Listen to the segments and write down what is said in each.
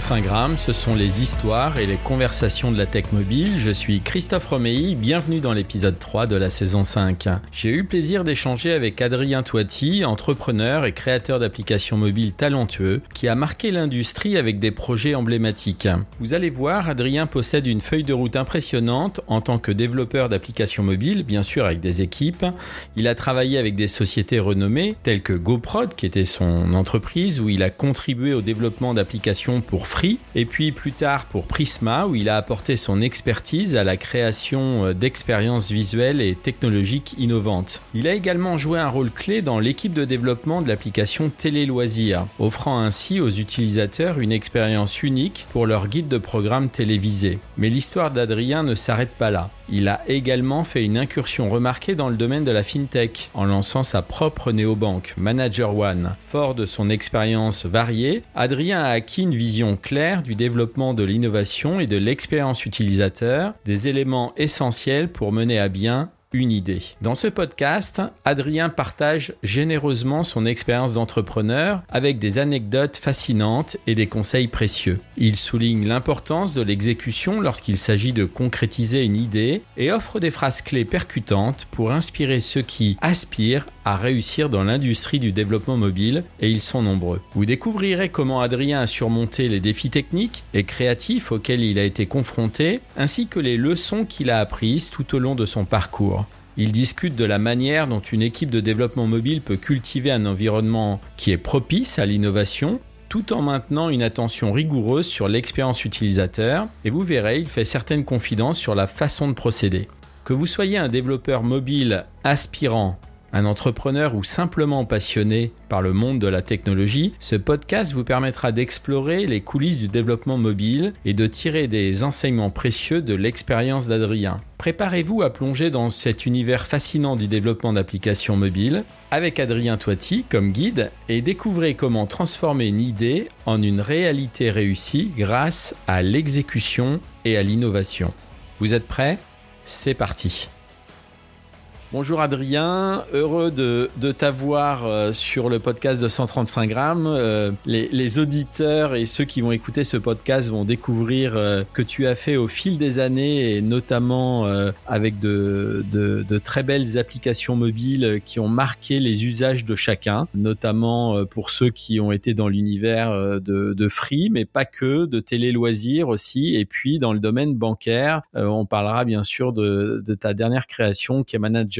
135 grammes, ce sont les histoires et les conversations de la tech mobile. Je suis Christophe Romeilly, bienvenue dans l'épisode 3 de la saison 5. J'ai eu plaisir d'échanger avec Adrien Toiti, entrepreneur et créateur d'applications mobiles talentueux, qui a marqué l'industrie avec des projets emblématiques. Vous allez voir, Adrien possède une feuille de route impressionnante en tant que développeur d'applications mobiles, bien sûr avec des équipes. Il a travaillé avec des sociétés renommées telles que GoProd, qui était son entreprise, où il a contribué au développement d'applications pour Et puis plus tard pour Prisma où il a apporté son expertise à la création euh, d'expériences visuelles et technologiques innovantes. Il a également joué un rôle clé dans l'équipe de développement de l'application Télé Loisirs, offrant ainsi aux utilisateurs une expérience unique pour leur guide de programme télévisé. Mais l'histoire d'Adrien ne s'arrête pas là. Il a également fait une incursion remarquée dans le domaine de la fintech en lançant sa propre néobanque, Manager One. Fort de son expérience variée, Adrien a acquis une vision claire du développement de l'innovation et de l'expérience utilisateur, des éléments essentiels pour mener à bien une idée. Dans ce podcast, Adrien partage généreusement son expérience d'entrepreneur avec des anecdotes fascinantes et des conseils précieux. Il souligne l'importance de l'exécution lorsqu'il s'agit de concrétiser une idée et offre des phrases clés percutantes pour inspirer ceux qui aspirent à réussir dans l'industrie du développement mobile et ils sont nombreux. Vous découvrirez comment Adrien a surmonté les défis techniques et créatifs auxquels il a été confronté ainsi que les leçons qu'il a apprises tout au long de son parcours. Il discute de la manière dont une équipe de développement mobile peut cultiver un environnement qui est propice à l'innovation tout en maintenant une attention rigoureuse sur l'expérience utilisateur et vous verrez, il fait certaines confidences sur la façon de procéder. Que vous soyez un développeur mobile aspirant un entrepreneur ou simplement passionné par le monde de la technologie, ce podcast vous permettra d'explorer les coulisses du développement mobile et de tirer des enseignements précieux de l'expérience d'Adrien. Préparez-vous à plonger dans cet univers fascinant du développement d'applications mobiles avec Adrien Toiti comme guide et découvrez comment transformer une idée en une réalité réussie grâce à l'exécution et à l'innovation. Vous êtes prêts? C'est parti Bonjour Adrien, heureux de, t'avoir euh, sur le podcast de 135 grammes. Euh, les, auditeurs et ceux qui vont écouter ce podcast vont découvrir euh, que tu as fait au fil des années et notamment avec de, très belles applications mobiles qui ont marqué les usages de chacun, notamment pour ceux qui ont été dans l'univers de, Free, mais pas que, de télé loisirs aussi, et puis dans le domaine bancaire, on parlera bien sûr de, de ta dernière création qui est Manager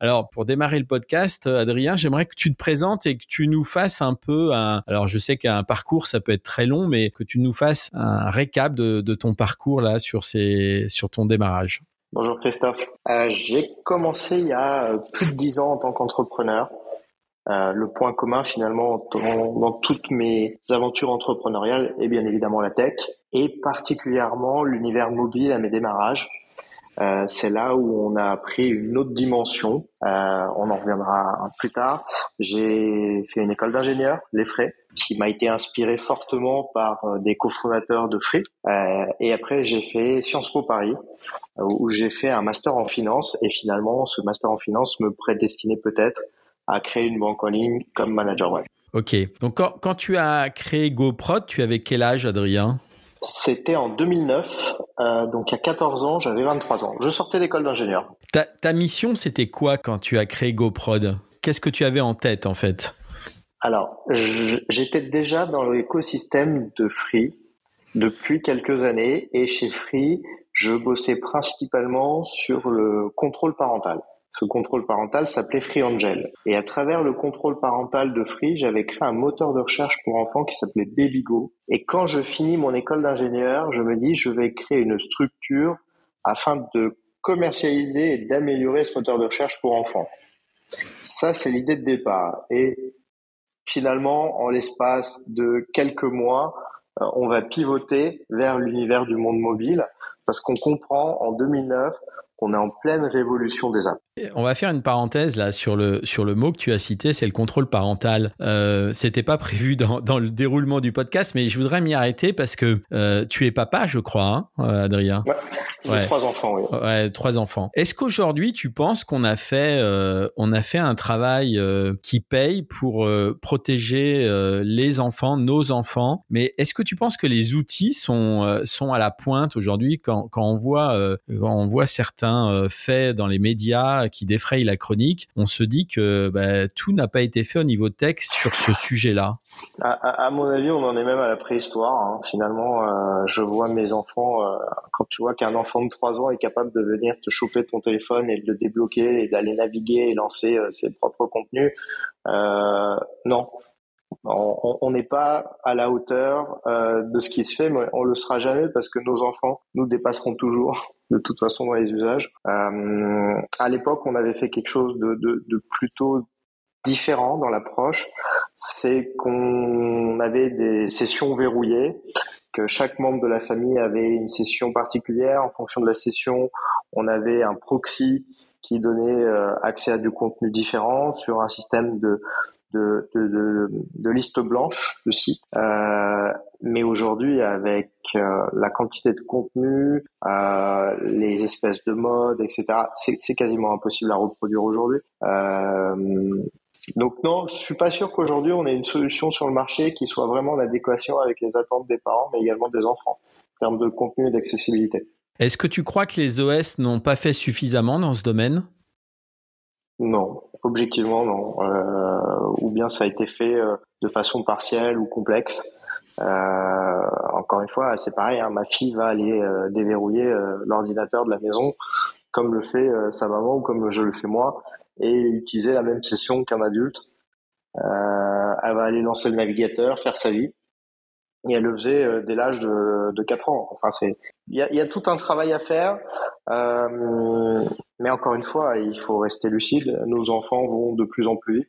Alors, pour démarrer le podcast, euh, Adrien, j'aimerais que tu te présentes et que tu nous fasses un peu un, alors je sais qu'un parcours, ça peut être très long, mais que tu nous fasses un récap de, ton parcours là sur ces, sur ton démarrage. Bonjour Christophe. Euh, j'ai commencé il y a euh, plus de dix ans en tant qu'entrepreneur. le point commun finalement dans, dans, toutes mes aventures entrepreneuriales est bien évidemment la tech et particulièrement l'univers mobile à mes démarrages. Euh, c'est là où on a pris une autre dimension. Euh, on en reviendra plus tard. J'ai fait une école d'ingénieur, les frais, qui m'a été inspiré fortement par euh, des cofondateurs de Free. et après, j'ai fait Sciences Po Paris, où j'ai fait un master en finance. Et finalement, ce master en finance me prédestinait peut-être à créer une banque en ligne comme manager web. Ok. Donc, quand, quand tu as créé GoProd, tu avais quel âge, Adrien? C'était en 2009, euh, donc il y a 14 ans, j'avais 23 ans. Je sortais d'école d'ingénieur. Ta, mission, c'était quoi quand tu as créé GoProd? Qu'est-ce que tu avais en tête en fait? Alors, j'étais déjà dans l'écosystème de Free depuis quelques années et chez Free, je bossais principalement sur le contrôle parental. Ce contrôle parental s'appelait Free Angel. Et à travers le contrôle parental de Free, j'avais créé un moteur de recherche pour enfants qui s'appelait BabyGo. Et quand je finis mon école d'ingénieur, je me dis, je vais créer une structure afin de commercialiser et d'améliorer ce moteur de recherche pour enfants. Ça, c'est l'idée de départ. Et finalement, en l'espace de quelques mois, euh, on va pivoter vers l'univers du monde mobile parce qu'on comprend en 2009 qu'on est en pleine révolution des apps. On va faire une parenthèse là sur le, sur le mot que tu as cité, c'est le contrôle parental. Euh, C'était pas prévu dans, dans, le déroulement du podcast, mais je voudrais m'y arrêter parce que euh, tu es papa, je crois, hein, euh, Adrien. Ouais, j'ai trois enfants, oui. Ouais, trois enfants. Est-ce qu'aujourd'hui tu penses qu'on a fait, euh, on a fait un travail euh, qui paye pour euh, protéger euh, les enfants, nos enfants? Mais est-ce que tu penses que les outils sont sont à la pointe aujourd'hui quand, quand on voit quand on voit certains faits dans les médias qui défraye la chronique, on se dit que bah, tout n'a pas été fait au niveau texte sur ce sujet-là. À, mon avis, on en est même à la préhistoire. Hein. Finalement, euh, je vois mes enfants, euh, quand tu vois qu'un enfant de 3 ans est capable de venir te choper ton téléphone et de le débloquer et d'aller naviguer et lancer euh, ses propres contenus, non. On n'est pas à la hauteur de ce qui se fait, mais on le sera jamais parce que nos enfants nous dépasseront toujours de toute façon dans les usages. Euh, à l'époque, on avait fait quelque chose de, de, plutôt différent dans l'approche, c'est qu'on avait des sessions verrouillées, que chaque membre de la famille avait une session particulière. En fonction de la session, on avait un proxy qui donnait euh, accès à du contenu différent sur un système de de, liste blanche de sites. Euh, mais aujourd'hui, avec euh, la quantité de contenu, euh, les espèces de modes, etc., c'est quasiment impossible à reproduire aujourd'hui. Donc non, je suis pas sûr qu'aujourd'hui on ait une solution sur le marché qui soit vraiment en adéquation avec les attentes des parents, mais également des enfants, en termes de contenu et d'accessibilité. Est-ce que tu crois que les OS n'ont pas fait suffisamment dans ce domaine? Non, objectivement non. Euh, ou bien ça a été fait euh, de façon partielle ou complexe. Euh, encore une fois, c'est pareil. Hein, ma fille va aller déverrouiller l'ordinateur de la maison comme le fait sa maman ou comme je le fais moi, et utiliser la même session qu'un adulte. elle va aller lancer le navigateur, faire sa vie et elle le faisait dès l'âge de, de 4 ans. Enfin, c'est il y a, y a, tout un travail à faire. Euh, mais encore une fois, il faut rester lucide. Nos enfants vont de plus en plus vite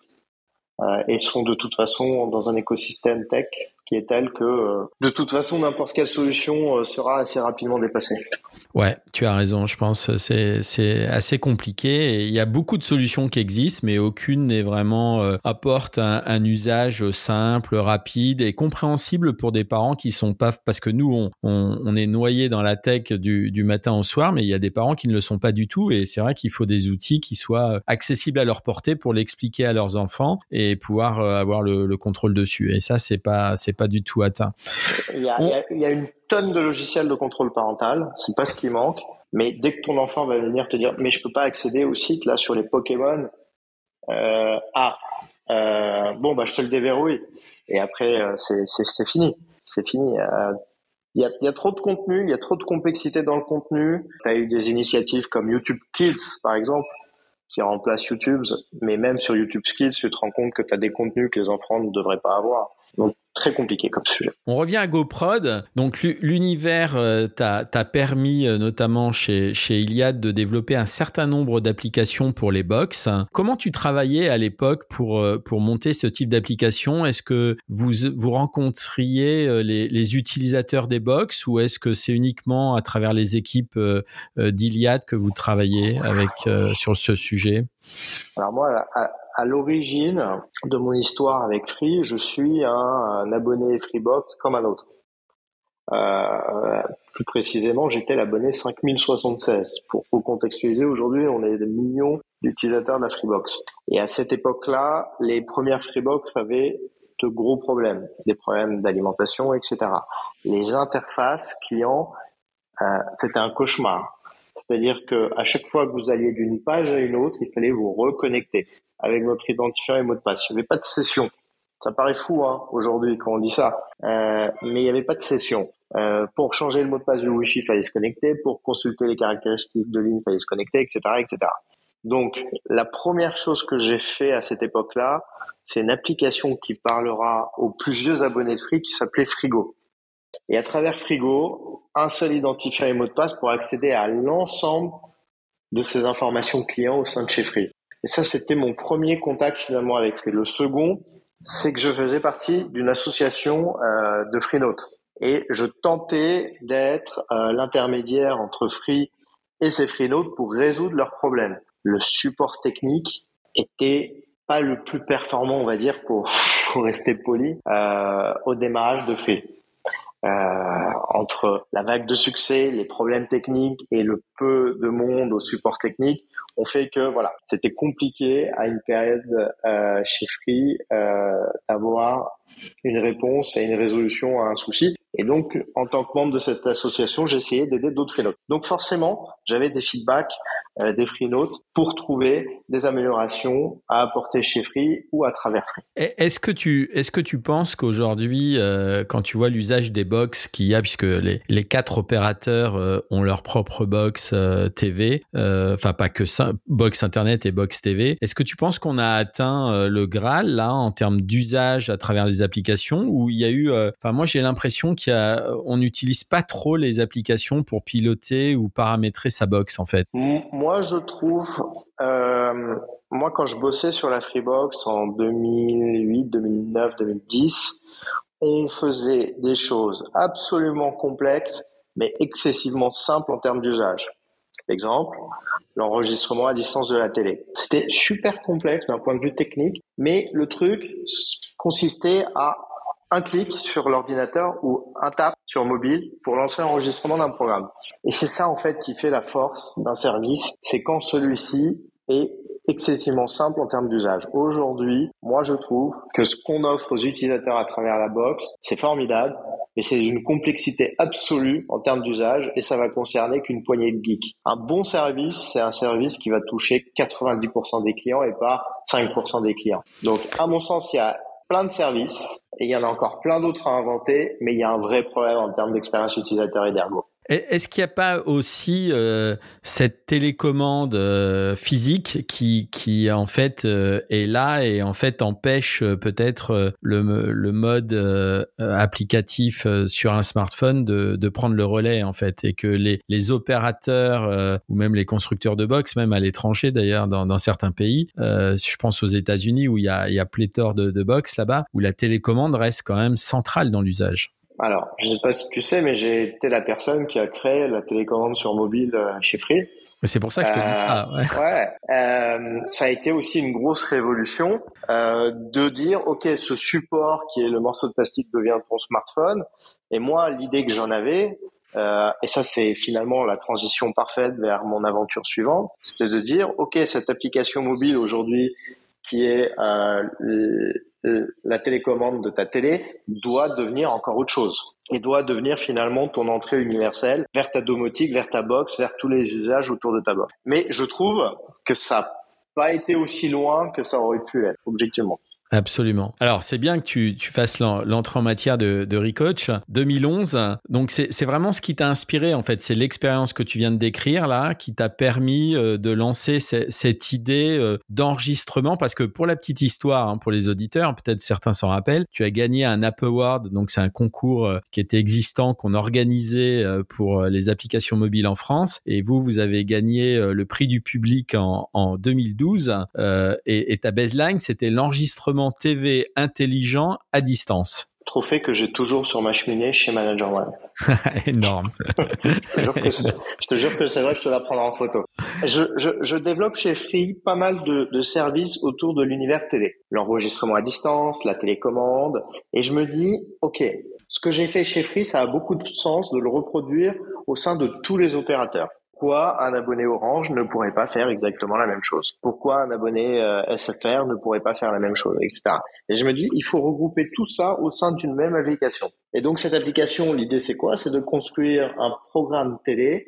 euh, et sont de toute façon dans un écosystème tech qui est tel que euh, de toute façon n'importe quelle solution euh, sera assez rapidement dépassée. Ouais, tu as raison, je pense c'est c'est assez compliqué il y a beaucoup de solutions qui existent mais aucune n'est vraiment euh, apporte un, usage simple, rapide et compréhensible pour des parents qui sont pas parce que nous on, on, est noyé dans la tech du, du matin au soir mais il y a des parents qui ne le sont pas du tout et c'est vrai qu'il faut des outils qui soient accessibles à leur portée pour l'expliquer à leurs enfants et pouvoir avoir le, le contrôle dessus et ça c'est pas c'est pas du tout atteint. Il y, a, une tonne de logiciels de contrôle parental, c'est pas ce qui manque. Mais dès que ton enfant va venir te dire, mais je peux pas accéder au site là sur les Pokémon, euh, ah, euh, bon bah je te le déverrouille. Et après euh, c'est fini, c'est fini. Il y, a, y a trop de contenu, il y a trop de complexité dans le contenu. Tu as eu des initiatives comme YouTube Kids par exemple qui remplace YouTube, mais même sur YouTube Skills, tu te rends compte que tu as des contenus que les enfants ne devraient pas avoir. Donc très compliqué comme sujet. On revient à GoProd. Donc l'univers euh, t'a permis euh, notamment chez, chez Iliad de développer un certain nombre d'applications pour les box. Comment tu travaillais à l'époque pour, euh, pour monter ce type d'application? Est-ce que vous, vous rencontriez les, les utilisateurs des box ou est-ce que c'est uniquement à travers les équipes d'Iliad que vous travaillez avec, sur ce sujet? Alors moi, à, à l'origine de mon histoire avec Free, je suis un, abonné Freebox comme un autre. Euh, plus précisément, j'étais l'abonné 5076. Pour, pour contextualiser, aujourd'hui, on est des millions d'utilisateurs de la Freebox. Et à cette époque-là, les premières Freebox avaient de gros problèmes, des problèmes d'alimentation, etc. Les interfaces clients, euh, c'était un cauchemar. C'est-à-dire que à chaque fois que vous alliez d'une page à une autre, il fallait vous reconnecter avec votre identifiant et mot de passe. Il n'y avait pas de session. Ça paraît fou hein, aujourd'hui quand on dit ça, euh, mais il n'y avait pas de session. Euh, pour changer le mot de passe du Wi-Fi, il fallait se connecter. Pour consulter les caractéristiques de ligne, il fallait se connecter, etc., etc. Donc, la première chose que j'ai fait à cette époque-là, c'est une application qui parlera aux plus vieux abonnés de Free qui s'appelait Frigo. Et à travers Frigo, un seul identifiant et mot de passe pour accéder à l'ensemble de ces informations clients au sein de chez Free. Et ça, c'était mon premier contact finalement avec Free. Le second, c'est que je faisais partie d'une association euh, de Freenode. Et je tentais d'être euh, l'intermédiaire entre Free et ces Freenode pour résoudre leurs problèmes. Le support technique était pas le plus performant, on va dire, pour, pour rester poli, euh, au démarrage de Free. Euh, entre la vague de succès, les problèmes techniques et le peu de monde au support technique, ont fait que voilà, c'était compliqué à une période euh, chez Free euh, d'avoir une réponse et une résolution à un souci. Et donc, en tant que membre de cette association, essayé d'aider d'autres freenotes. Donc forcément, j'avais des feedbacks euh, des freenotes pour trouver des améliorations à apporter chez Free ou à travers Free. Est-ce que tu est-ce que tu penses qu'aujourd'hui, euh, quand tu vois l'usage des box qu'il y a, puisque les, les quatre opérateurs euh, ont leur propre box TV, enfin pas que ça, box internet et box TV, est-ce que tu penses qu'on a atteint le Graal là en termes d'usage à travers les applications ou il y a eu, enfin moi j'ai l'impression qu'on n'utilise pas trop les applications pour piloter ou paramétrer sa box en fait. Moi, je trouve, euh, moi, quand je bossais sur la Freebox en 2008, 2009, 2010, on faisait des choses absolument complexes, mais excessivement simples en termes d'usage. Exemple, l'enregistrement à distance de la télé. C'était super complexe d'un point de vue technique, mais le truc consistait à un clic sur l'ordinateur ou un tap sur mobile pour lancer l'enregistrement d'un programme. Et c'est ça en fait qui fait la force d'un service, c'est quand celui-ci est excessivement simple en termes d'usage. Aujourd'hui, moi je trouve que ce qu'on offre aux utilisateurs à travers la box, c'est formidable, mais c'est une complexité absolue en termes d'usage et ça va concerner qu'une poignée de geeks. Un bon service, c'est un service qui va toucher 90% des clients et pas 5% des clients. Donc à mon sens, il y a plein de services et il y en a encore plein d'autres à inventer, mais il y a un vrai problème en termes d'expérience utilisateur et d'ergo. Est-ce qu'il n'y a pas aussi euh, cette télécommande euh, physique qui, qui en fait euh, est là et en fait empêche peut-être le, le mode applicatif sur un smartphone de, de prendre le relais en fait et que les, les opérateurs ou même les constructeurs de box, même à l'étranger d'ailleurs dans, dans certains pays, je pense aux États-Unis où il y a, y a pléthore de, de box là-bas où la télécommande reste quand même centrale dans l'usage. Alors, je sais pas si tu sais, mais j'ai été la personne qui a créé la télécommande sur mobile euh, chez Free. C'est pour ça que je te dis ça. Ouais. ouais euh, ça a été aussi une grosse révolution euh, de dire, ok, ce support qui est le morceau de plastique devient ton smartphone. Et moi, l'idée que j'en avais, euh, et ça c'est finalement la transition parfaite vers mon aventure suivante, c'était de dire, ok, cette application mobile aujourd'hui qui est euh, la télécommande de ta télé doit devenir encore autre chose et doit devenir finalement ton entrée universelle vers ta domotique, vers ta box, vers tous les usages autour de ta box. Mais je trouve que ça n'a pas été aussi loin que ça aurait pu être, objectivement. Absolument. Alors, c'est bien que tu, tu fasses l'entrée en matière de, de Recoach 2011. Donc, c'est vraiment ce qui t'a inspiré, en fait. C'est l'expérience que tu viens de décrire, là, qui t'a permis euh, de lancer cette idée euh, d'enregistrement. Parce que pour la petite histoire, hein, pour les auditeurs, peut-être certains s'en rappellent, tu as gagné un App Award. Donc, c'est un concours euh, qui était existant, qu'on organisait pour les applications mobiles en France. Et vous, vous avez gagné le prix du public en, en 2012. et, et ta baseline, c'était l'enregistrement TV intelligent à distance Trophée que j'ai toujours sur ma cheminée chez Manager One. Énorme. je te jure que c'est vrai, je te la prendrai en photo. Je, je, je, développe chez Free pas mal de, de services autour de l'univers télé. L'enregistrement à distance, la télécommande. Et je me dis, OK, ce que j'ai fait chez Free, ça a beaucoup de sens de le reproduire au sein de tous les opérateurs. Pourquoi un abonné Orange ne pourrait pas faire exactement la même chose? Pourquoi un abonné euh, SFR ne pourrait pas faire la même chose, etc. Et je me dis, il faut regrouper tout ça au sein d'une même application. Et donc cette application, l'idée c'est quoi? C'est de construire un programme télé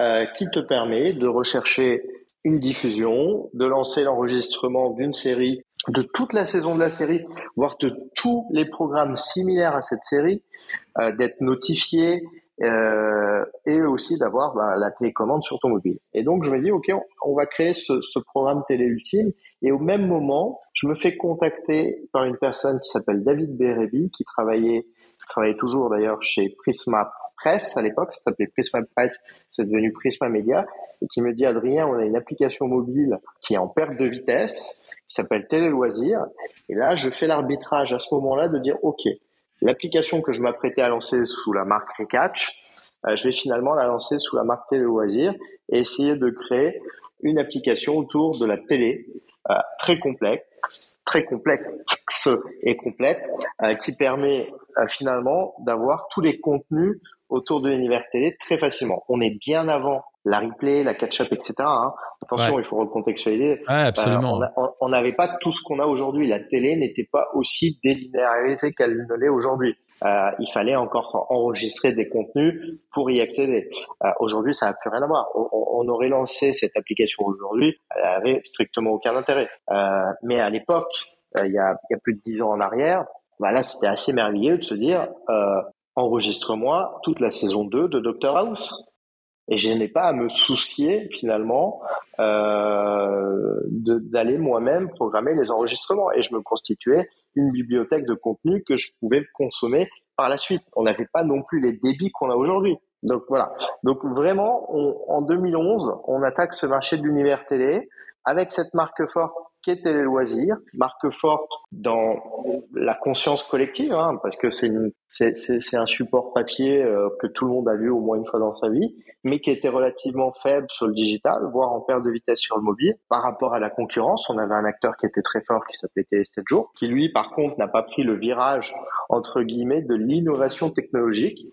euh, qui te permet de rechercher une diffusion, de lancer l'enregistrement d'une série de toute la saison de la série, voire de tous les programmes similaires à cette série, euh, d'être notifié euh, et aussi d'avoir bah, la télécommande sur ton mobile. Et donc je me dis, ok, on, va créer ce, ce, programme télé. Et au même moment, je me fais contacter par une personne qui s'appelle David Berebi, qui travaillait, qui travaillait toujours d'ailleurs chez Prisma Presse à l'époque, ça s'appelait Prisma Presse, c'est devenu Prisma Media, et qui me dit Adrien, on a une application mobile qui est en perte de vitesse qui s'appelle Télé Loisirs. Et là, je fais l'arbitrage à ce moment-là de dire, OK, l'application que je m'apprêtais à lancer sous la marque Recatch, euh, je vais finalement la lancer sous la marque Télé Loisirs et essayer de créer une application autour de la télé euh, très complexe, très complexe et complète, euh, qui permet finalement d'avoir tous les contenus autour de l'univers télé très facilement. On est bien avant la replay, la catch-up, etc. Hein. Attention, il faut recontextualiser. Ouais, absolument. on n'avait pas tout ce qu'on a aujourd'hui. La télé n'était pas aussi délinéarisée qu'elle ne l'est aujourd'hui. Euh, il fallait encore enregistrer des contenus pour y accéder. Euh, aujourd'hui, ça n'a plus rien à voir. On, on, aurait lancé cette application aujourd'hui, elle avait strictement aucun intérêt. Euh, mais à l'époque, euh, il y, a, il y a plus de dix ans en arrière, bah là, c'était assez merveilleux de se dire, euh, enregistre-moi toute la saison 2 de Doctor House et je n'ai pas à me soucier finalement euh, d'aller moi-même programmer les enregistrements et je me constituais une bibliothèque de contenu que je pouvais consommer par la suite. On n'avait pas non plus les débits qu'on a aujourd'hui. Donc voilà. Donc vraiment, en 2011, on attaque ce marché de l'univers télé avec cette marque forte est Télé Loisirs, marque forte dans la conscience collective, hein, parce que c'est c'est un support papier euh, que tout le monde a vu au moins une fois dans sa vie, mais qui était relativement faible sur le digital, voire en perte de vitesse sur le mobile. Par rapport à la concurrence, on avait un acteur qui était très fort qui s'appelait Télé 7 jours, qui lui, par contre, n'a pas pris le virage entre guillemets de l'innovation technologique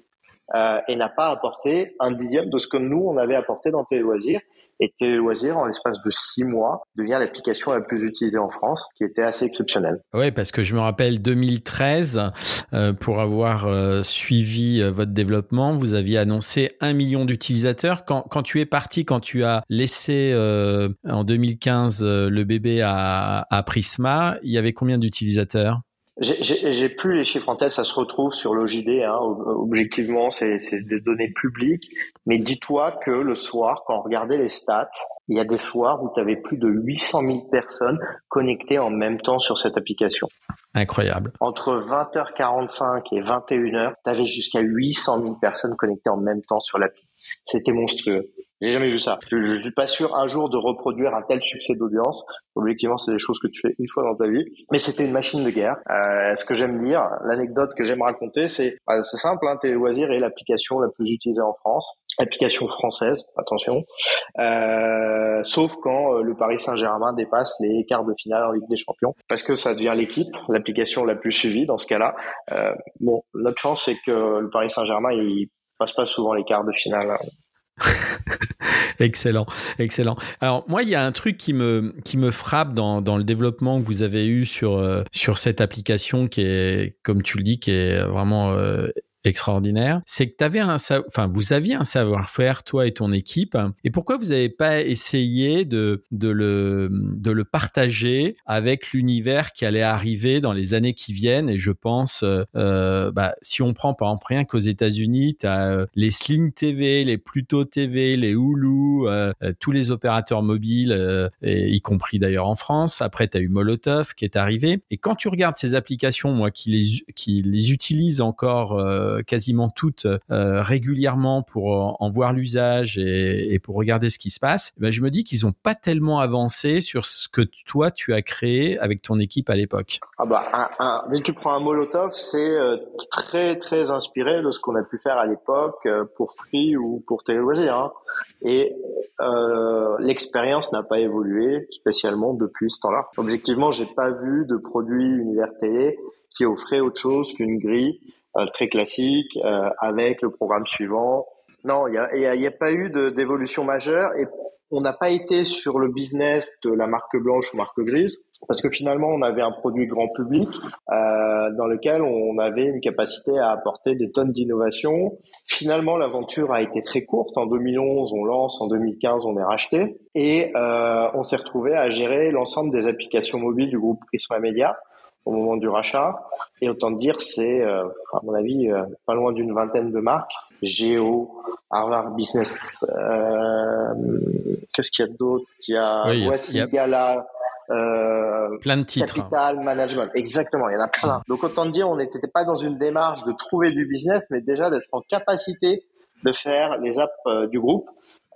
euh, et n'a pas apporté un dixième de ce que nous on avait apporté dans Télé Loisirs et Télé Loisirs, en l'espace de six mois, devient l'application la plus utilisée en France, qui était assez exceptionnelle. Oui, parce que je me rappelle 2013, euh, pour avoir euh, suivi euh, votre développement, vous aviez annoncé un million d'utilisateurs. Quand, quand, tu es parti, quand tu as laissé euh, en 2015 le bébé à, à Prisma, il y avait combien d'utilisateurs? J'ai plus les chiffres en tête, ça se retrouve sur l'OJD. Hein, objectivement, c'est des données publiques. Mais dis-toi que le soir, quand on regardait les stats, il y a des soirs où tu avais plus de 800 000 personnes connectées en même temps sur cette application. Incroyable. Entre 20h45 et 21h, tu avais jusqu'à 800 000 personnes connectées en même temps sur l'appli. C'était monstrueux. J'ai jamais vu ça. Je, je suis pas sûr un jour de reproduire un tel succès d'audience. Objectivement, c'est des choses que tu fais une fois dans ta vie. Mais c'était une machine de guerre. Euh, ce que j'aime dire, l'anecdote que j'aime raconter, c'est euh, c'est simple. Hein, Télé Loisirs est l'application la plus utilisée en France. Application française, attention. Euh, sauf quand euh, le Paris Saint-Germain dépasse les quarts de finale en Ligue des Champions, parce que ça devient l'équipe, l'application la plus suivie dans ce cas-là. Euh, bon, notre chance, c'est que le Paris Saint-Germain, il passe pas souvent les quarts de finale. excellent, excellent. Alors moi, il y a un truc qui me qui me frappe dans, dans le développement que vous avez eu sur euh, sur cette application qui est, comme tu le dis, qui est vraiment euh, extraordinaire, c'est que avais un, enfin, vous aviez un savoir-faire, toi et ton équipe. Et pourquoi vous n'avez pas essayé de, de, le, de le partager avec l'univers qui allait arriver dans les années qui viennent? Et je pense, euh, bah, si on prend par exemple rien qu'aux États-Unis, tu as euh, les Sling TV, les Pluto TV, les Hulu, euh, tous les opérateurs mobiles, y compris d'ailleurs en France. Après, tu as eu Molotov qui est arrivé. Et quand tu regardes ces applications, moi qui les, qui les utilise encore euh, quasiment toutes euh, régulièrement pour en voir l'usage et, pour regarder ce qui se passe, ben je me dis qu'ils n'ont pas tellement avancé sur ce que toi tu as créé avec ton équipe à l'époque. Ah bah, dès que tu prends un Molotov, c'est euh, très très inspiré de ce qu'on a pu faire à l'époque pour Free ou pour Télé hein. Et l'expérience n'a pas évolué spécialement depuis ce temps-là. Objectivement, j'ai pas vu de produit univers télé qui offrait autre chose qu'une grille euh, très classique euh, avec le programme suivant. Non, il n'y a, y a, pas eu d'évolution majeure et on n'a pas été sur le business de la marque blanche ou marque grise parce que finalement on avait un produit grand public euh, dans lequel on avait une capacité à apporter des tonnes d'innovation. Finalement l'aventure a été très courte. En 2011 on lance, en 2015 on est racheté et euh, on s'est retrouvé à gérer l'ensemble des applications mobiles du groupe Prisma Media au moment du rachat. Et autant dire, c'est, euh, à mon avis, euh, pas loin d'une vingtaine de marques. Géo, Harvard Business, euh, qu'est-ce qu'il y a d'autre? Il y a oui, Gala, euh, plein de titres. Capital Management, exactement, il y en a plein. Donc autant dire, on n'était pas dans une démarche de trouver du business, mais déjà d'être en capacité de faire les apps du groupe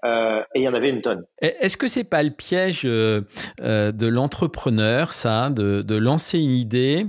euh, et il y en avait une tonne. Est-ce que c'est pas le piège euh, euh, de l'entrepreneur, ça, de, lancer une idée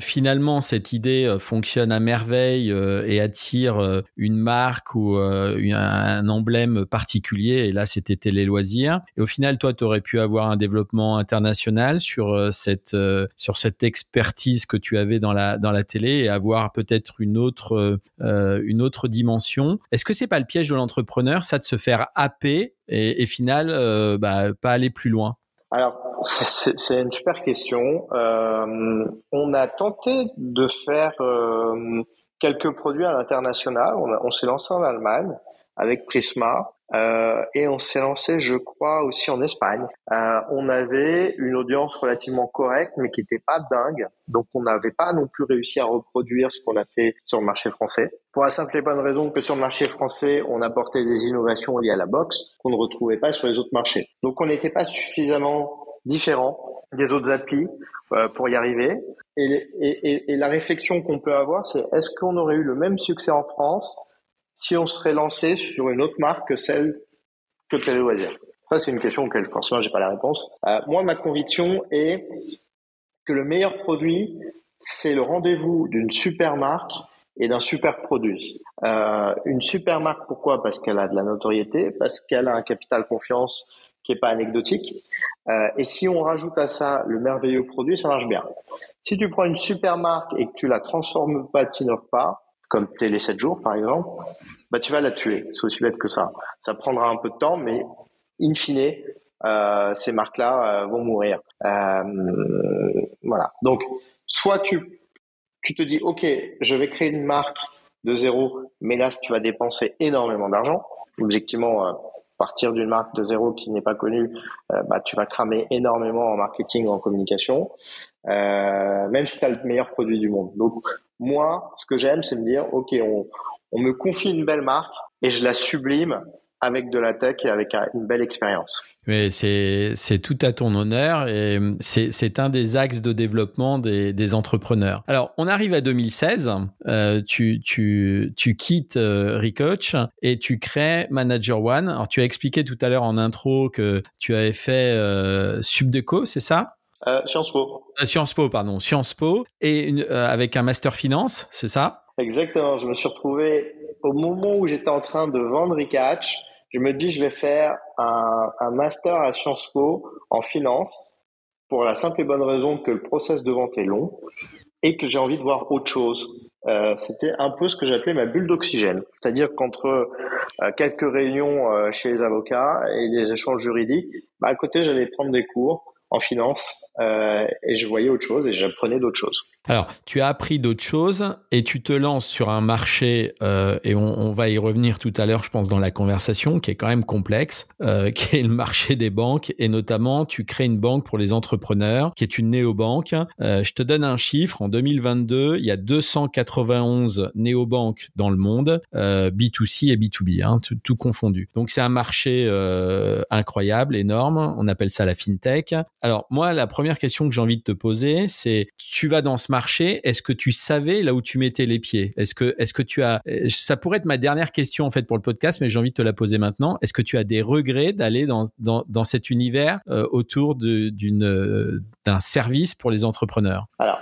Finalement, cette idée fonctionne à merveille et attire une marque ou un, emblème particulier. Et là, c'était les loisirs. Et au final, toi, tu aurais pu avoir un développement international sur cette sur cette expertise que tu avais dans la dans la télé et avoir peut-être une autre une autre dimension. Est-ce que c'est pas le piège de l'entrepreneur, ça, de se faire happer et, final, euh, bah, pas aller plus loin Alors, c'est une super question. Euh, on a tenté de faire euh, quelques produits à l'international. On, on s'est lancé en Allemagne avec Prisma. Euh, et on s'est lancé, je crois, aussi en Espagne. Euh, on avait une audience relativement correcte, mais qui n'était pas dingue. Donc, on n'avait pas non plus réussi à reproduire ce qu'on a fait sur le marché français. Pour la simple et bonne raison que sur le marché français, on apportait des innovations liées à la boxe qu'on ne retrouvait pas sur les autres marchés. Donc, on n'était pas suffisamment différent des autres applis euh, pour y arriver. Et, et, et la réflexion qu'on peut avoir, c'est est-ce qu'on aurait eu le même succès en France si on serait lancé sur une autre marque que celle que Téléloisir Ça, c'est une question auquel forcément j'ai pas la réponse. Euh, moi, ma conviction est que le meilleur produit, c'est le rendez-vous d'une super marque et d'un super produit. Euh, une super marque, pourquoi? Parce qu'elle a de la notoriété, parce qu'elle a un capital confiance qui est pas anecdotique. Euh, et si on rajoute à ça le merveilleux produit, ça marche bien. Si tu prends une super marque et que tu la transformes pas, tu n'offres pas, comme Télé 7 jours par exemple, bah tu vas la tuer. C'est aussi bête que ça. Ça prendra un peu de temps, mais in fine, euh, ces marques-là euh, vont mourir. Euh, voilà. Donc, soit tu tu te dis, ok, je vais créer une marque de zéro, mais là, tu vas dépenser énormément d'argent. Objectivement, euh, partir d'une marque de zéro qui n'est pas connue, euh, bah, tu vas cramer énormément en marketing, en communication, même si tu as le meilleur produit du monde. Donc, moi, ce que j'aime, c'est me dire, OK, on, on me confie une belle marque et je la sublime avec de la tech et avec une belle expérience. Mais c'est tout à ton honneur et c'est c'est un des axes de développement des, des entrepreneurs. Alors on arrive à 2016, euh, tu tu tu quittes euh, Recoach et tu crées Manager One. Alors tu as expliqué tout à l'heure en intro que tu avais fait euh, Subdeco, c'est ça? Euh, Sciences Po. Euh, Sciences Po, pardon, Sciences Po, et une, euh, avec un master finance, c'est ça? Exactement. Je me suis retrouvé au moment où j'étais en train de vendre Ricatch. Je me dis, je vais faire un, master à Sciences Po en finance pour la simple et bonne raison que le process de vente est long et que j'ai envie de voir autre chose. Euh, C'était un peu ce que j'appelais ma bulle d'oxygène. C'est-à-dire qu'entre euh, quelques réunions chez les avocats et des échanges juridiques, bah, à côté, j'allais prendre des cours en finance euh, et je voyais autre chose et j'apprenais d'autres choses. Alors, tu as appris d'autres choses et tu te lances sur un marché, euh, et on, va y revenir tout à l'heure, je pense, dans la conversation, qui est quand même complexe, euh, qui est le marché des banques, et notamment, tu crées une banque pour les entrepreneurs, qui est une néobanque. Je te donne un chiffre, en 2022, il y a 291 néobanques dans le monde, euh, B2C et B2B, hein, tout, confondu. Donc, c'est un marché incroyable, énorme, on appelle ça la FinTech. Alors, moi, la première question que j'ai envie de te poser, c'est, tu vas dans ce marché est-ce que tu savais là où tu mettais les pieds? Est-ce que, est-ce que tu as, ça pourrait être ma dernière question en fait pour le podcast, mais j'ai envie de te la poser maintenant. Est-ce que tu as des regrets d'aller dans, dans, dans cet univers euh, autour d'une, euh, d'un service pour les entrepreneurs? Alors,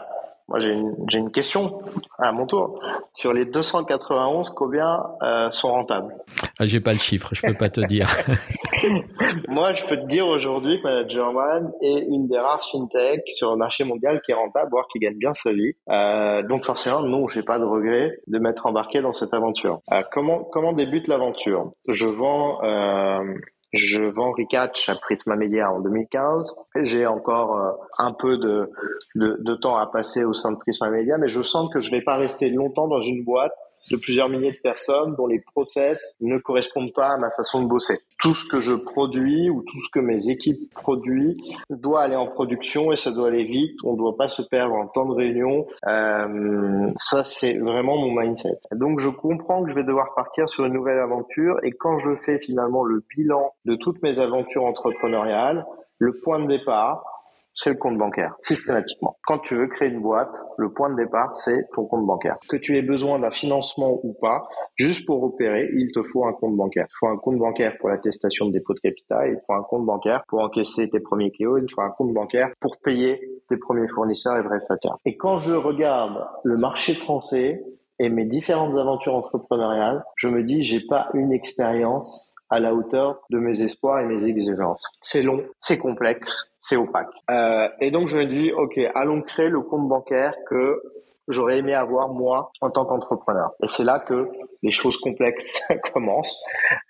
moi, j'ai une, j'ai une question à mon tour. Sur les 291, combien euh, sont rentables? Ah, J'ai pas le chiffre, je peux pas te dire. Moi, je peux te dire aujourd'hui que Manager One est une des rares fintech sur le marché mondial qui est rentable, voire qui gagne bien sa vie. Euh, donc forcément, non, j'ai pas de regret de m'être embarqué dans cette aventure. Euh, comment comment débute l'aventure? Je vends euh, Je vends Recatch à Prisma Media en 2015. J'ai encore euh, un peu de, temps à passer au sein de Prisma Media, mais je sens que je vais pas rester longtemps dans une boîte de plusieurs milliers de personnes dont les process ne correspondent pas à ma façon de bosser. Tout ce que je produis ou tout ce que mes équipes produisent doit aller en production et ça doit aller vite. On ne doit pas se perdre en temps de réunion. Euh, ça, c'est vraiment mon mindset. Donc, je comprends que je vais devoir partir sur une nouvelle aventure et quand je fais finalement le bilan de toutes mes aventures entrepreneuriales, le point de départ, c'est le compte bancaire, systématiquement. Quand tu veux créer une boîte, le point de départ, c'est ton compte bancaire. Que tu aies besoin d'un financement ou pas, juste pour opérer, il te faut un compte bancaire. Il faut un compte bancaire pour l'attestation de dépôt de capital, il faut un compte bancaire pour encaisser tes premiers clients, il faut un compte bancaire pour payer tes premiers fournisseurs et prestataires. Et quand je regarde le marché français et mes différentes aventures entrepreneuriales, je me dis, j'ai pas une expérience à la hauteur de mes espoirs et mes exigences. C'est long, c'est complexe, c'est opaque. Euh, et donc je me dis, ok, allons créer le compte bancaire que j'aurais aimé avoir moi en tant qu'entrepreneur. Et c'est là que les choses complexes commencent,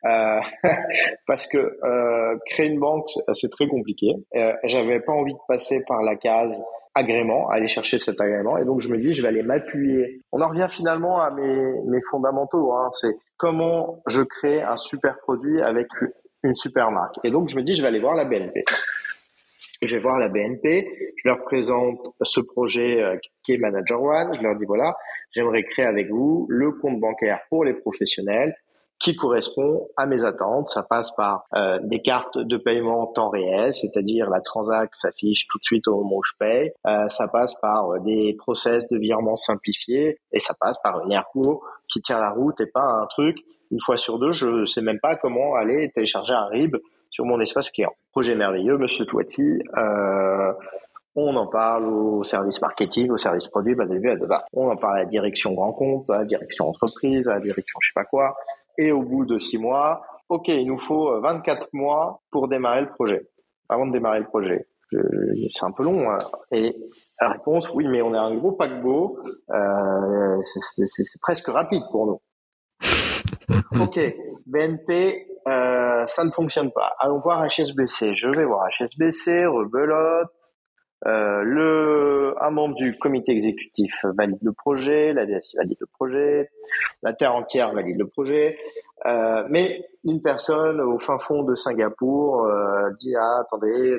euh, parce que euh, créer une banque c'est très compliqué. Euh, J'avais pas envie de passer par la case agrément, aller chercher cet agrément. Et donc je me dis, je vais aller m'appuyer. On en revient finalement à mes, mes fondamentaux. Hein. C'est comment je crée un super produit avec une super marque. Et donc je me dis, je vais aller voir la BNP. Je vais voir la BNP, je leur présente ce projet euh, qui est Manager One, je leur dis voilà, j'aimerais créer avec vous le compte bancaire pour les professionnels qui correspond à mes attentes. Ça passe par euh, des cartes de paiement en temps réel, c'est-à-dire la transac s'affiche tout de suite au moment où je paye. Euh, ça passe par euh, des process de virement simplifiés et ça passe par une airco qui tient la route et pas un truc. Une fois sur deux, je sais même pas comment aller télécharger un RIB sur mon espace client. Projet merveilleux, Monsieur Touati. Euh, on en parle au service marketing, au service produit, bah, on en parle à la direction grand compte, à la direction entreprise, à la direction je sais pas quoi. Et au bout de six mois, OK, il nous faut 24 euh, mois pour démarrer le projet, avant de démarrer le projet. C'est un peu long. Hein. Et la réponse, oui, mais on est un gros paquebot. Euh, c'est presque rapide pour nous. ok, BNP, euh, ça ne fonctionne pas. Allons voir HSBC. Je vais voir HSBC, rebelote, euh, le, un membre du comité exécutif valide le projet, la DSI valide le projet, la terre entière valide le projet, euh, mais une personne au fin fond de Singapour euh, dit ah attendez,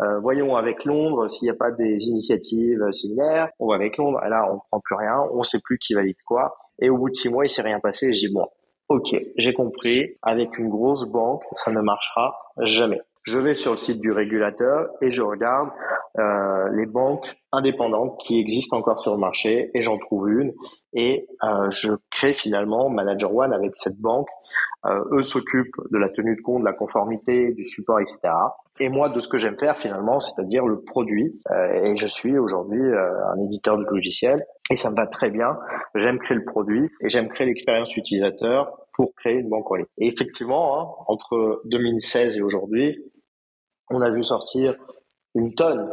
euh, voyons avec Londres s'il n'y a pas des initiatives similaires. On va avec Londres, et là on prend plus rien, on sait plus qui valide quoi. Et au bout de six mois il s'est rien passé. je dis bon, ok, j'ai compris. Avec une grosse banque, ça ne marchera jamais je vais sur le site du régulateur et je regarde euh, les banques indépendantes qui existent encore sur le marché et j'en trouve une et euh, je crée finalement Manager One avec cette banque. Euh, eux s'occupent de la tenue de compte, de la conformité, du support, etc. Et moi, de ce que j'aime faire finalement, c'est-à-dire le produit. Euh, et je suis aujourd'hui euh, un éditeur de logiciels et ça me va très bien. J'aime créer le produit et j'aime créer l'expérience utilisateur pour créer une banque en ligne. Et effectivement, hein, entre 2016 et aujourd'hui, on a vu sortir une tonne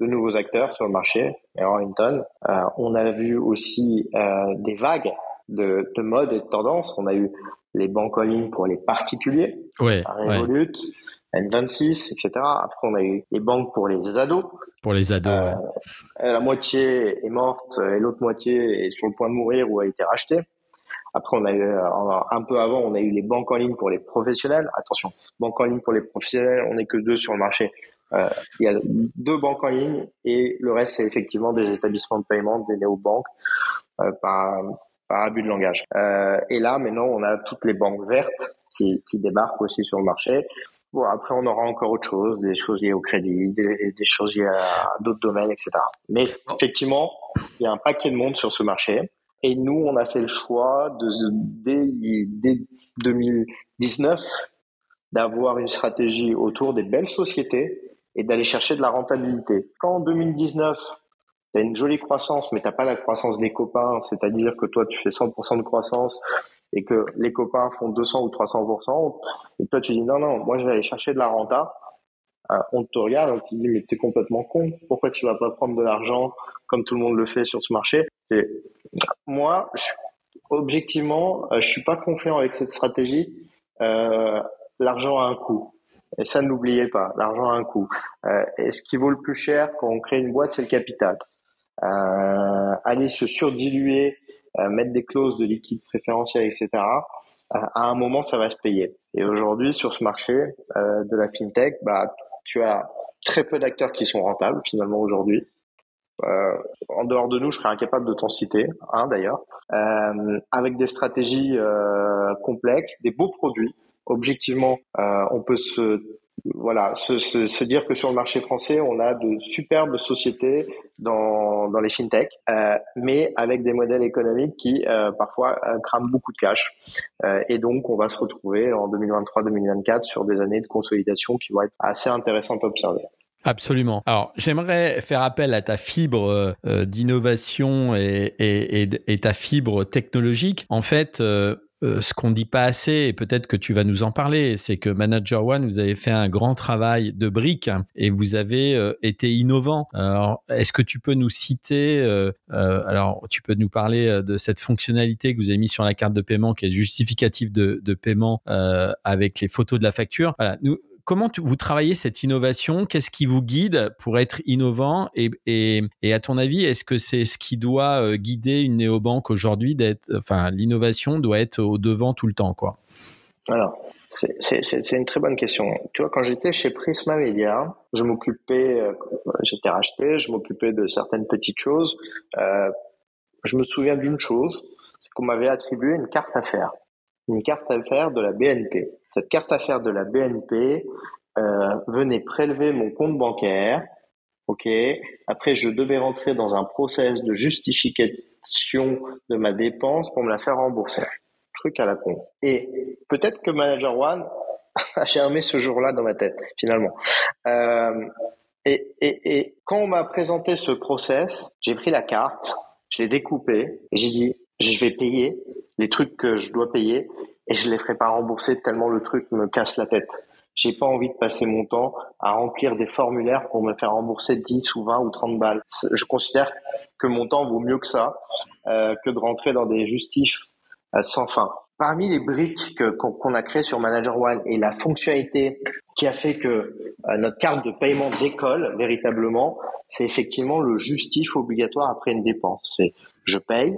de nouveaux acteurs sur le marché, alors une tonne. Euh, on a vu aussi euh, des vagues de, de mode et de tendance. On a eu les banques en ligne pour les particuliers, ouais, Revolut, N26, etc. Après, on a eu les banques pour les ados. Pour les ados, euh, La moitié est morte et l'autre moitié est sur le point de mourir ou a été rachetée. Après, on a eu un peu avant, on a eu les banques en ligne pour les professionnels. Attention, banques en ligne pour les professionnels, on n'est que deux sur le marché. Euh, il y a deux banques en ligne et le reste, c'est effectivement des établissements de paiement, des néobanques euh, par, par abus de langage. Euh, et là, maintenant, on a toutes les banques vertes qui, qui débarquent aussi sur le marché. Bon, après, on aura encore autre chose, des choses liées au crédit, des, des choses liées à d'autres domaines, etc. Mais effectivement, il y a un paquet de monde sur ce marché. Et nous, on a fait le choix de, dès, dès 2019 d'avoir une stratégie autour des belles sociétés et d'aller chercher de la rentabilité. Quand en 2019, tu as une jolie croissance, mais tu pas la croissance des copains, c'est-à-dire que toi, tu fais 100% de croissance et que les copains font 200 ou 300%, et toi, tu dis non, non, moi, je vais aller chercher de la renta, euh, on te regarde, on te dit, mais t'es complètement con, pourquoi tu vas pas prendre de l'argent comme tout le monde le fait sur ce marché? Moi, je, objectivement, euh, je suis pas confiant avec cette stratégie. Euh, l'argent a un coût. Et ça, n'oubliez pas, l'argent a un coût. Euh, et ce qui vaut le plus cher quand on crée une boîte, c'est le capital. Euh, aller se surdiluer, euh, mettre des clauses de liquide préférentiel, etc. Euh, à un moment, ça va se payer. Et aujourd'hui, sur ce marché euh, de la fintech, bah, tu as très peu d'acteurs qui sont rentables finalement aujourd'hui. Euh, en dehors de nous, je serais incapable de t'en citer, un d'ailleurs, euh, avec des stratégies euh, complexes, des beaux produits. Objectivement, on peut se voilà, se, se, se, dire que sur le marché français, on a de superbes sociétés dans, dans les fintech, euh, mais avec des modèles économiques qui euh, parfois euh, crament beaucoup de cash. Euh, et donc, on va se retrouver en 2023-2024 sur des années de consolidation qui vont être assez intéressantes à observer. Absolument. Alors, j'aimerais faire appel à ta fibre euh, d'innovation et, et, et, ta fibre technologique. En fait, euh, euh, ce qu'on dit pas assez, et peut-être que tu vas nous en parler, c'est que Manager One, vous avez fait un grand travail de briques et vous avez euh, été innovant. Alors, est-ce que tu peux nous citer, euh, euh alors tu peux nous parler de cette fonctionnalité que vous avez mis sur la carte de paiement, qui est justificatif de, de paiement avec les photos de la facture? Voilà, comment vous travaillez cette innovation? Qu'est-ce qui vous guide pour être innovant? Et, à ton avis, est-ce que c'est ce qui doit euh, guider une néobanque aujourd'hui enfin, l'innovation doit être au devant tout le temps, quoi? Alors, c'est une très bonne question. Tu vois, quand j'étais chez Prisma Media, je m'occupais, euh, j'étais racheté, je m'occupais de certaines petites choses. Euh, je me souviens d'une chose, c'est qu'on m'avait attribué une carte à faire une carte affaires de la BNP. Cette carte affaires de la BNP euh, venait prélever mon compte bancaire. Ok? Après, je devais rentrer dans un process de justification de ma dépense pour me la faire rembourser. Truc à la con. Et peut-être que Manager One a germé ce jour-là dans ma tête, finalement. Euh, et, et, et quand on m'a présenté ce process, j'ai pris la carte, je l'ai découpée et j'ai dit je vais payer les trucs que je dois payer et je les ferai pas rembourser tellement le truc me casse la tête. J'ai pas envie de passer mon temps à remplir des formulaires pour me faire rembourser 10 ou 20 ou 30 balles. Je considère que mon temps vaut mieux que ça, euh, que de rentrer dans des justifs euh, sans fin. Parmi les briques qu'on a créées sur Manager One et la fonctionnalité qui a fait que euh, notre carte de paiement décolle véritablement, c'est effectivement le justif obligatoire après une dépense. C'est je paye,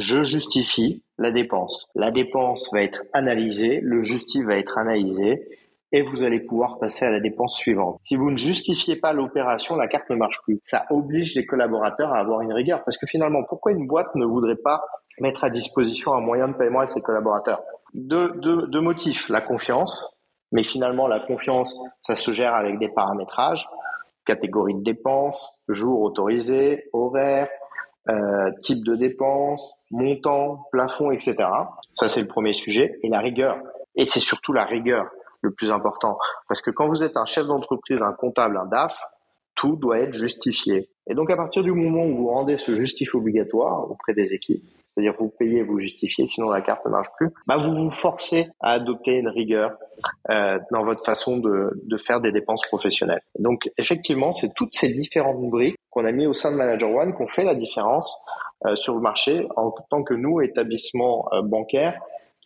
je justifie la dépense. La dépense va être analysée, le justif va être analysé et vous allez pouvoir passer à la dépense suivante. Si vous ne justifiez pas l'opération, la carte ne marche plus. Ça oblige les collaborateurs à avoir une rigueur parce que finalement, pourquoi une boîte ne voudrait pas mettre à disposition un moyen de paiement à ses collaborateurs? Deux, deux, deux motifs. La confiance, mais finalement, la confiance, ça se gère avec des paramétrages, catégorie de dépenses, jour autorisé, horaire, euh, type de dépenses, montant, plafond, etc. Ça, c'est le premier sujet. Et la rigueur. Et c'est surtout la rigueur le plus important. Parce que quand vous êtes un chef d'entreprise, un comptable, un DAF, tout doit être justifié. Et donc, à partir du moment où vous rendez ce justif obligatoire auprès des équipes, c'est-à-dire vous payez, vous justifiez, sinon la carte ne marche plus, bah vous vous forcez à adopter une rigueur euh, dans votre façon de, de faire des dépenses professionnelles. Donc effectivement, c'est toutes ces différentes briques qu'on a mis au sein de Manager One qu'on fait la différence euh, sur le marché en tant que nous, établissement euh, bancaire,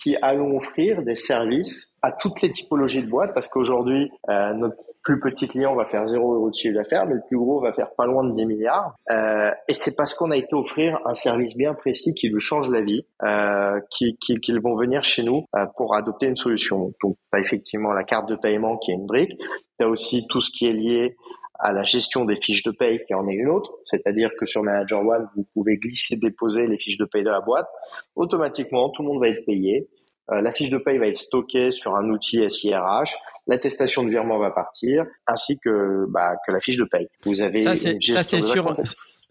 qui allons offrir des services à toutes les typologies de boîtes parce qu'aujourd'hui, euh, notre plus petit client va faire 0 euros de chiffre d'affaires, mais le plus gros va faire pas loin de 10 milliards. Euh, et c'est parce qu'on a été offrir un service bien précis qui lui change la vie, euh, qu'ils qui, qui vont venir chez nous euh, pour adopter une solution. Donc, tu as effectivement la carte de paiement qui est une brique. Tu as aussi tout ce qui est lié à la gestion des fiches de paye qui en est une autre, c'est-à-dire que sur Manager One, vous pouvez glisser, déposer les fiches de paye de la boîte. Automatiquement, tout le monde va être payé. Euh, la fiche de paye va être stockée sur un outil SIRH l'attestation de virement va partir, ainsi que, bah, que la fiche de paye. Vous avez ça, c'est, ça, c'est sur,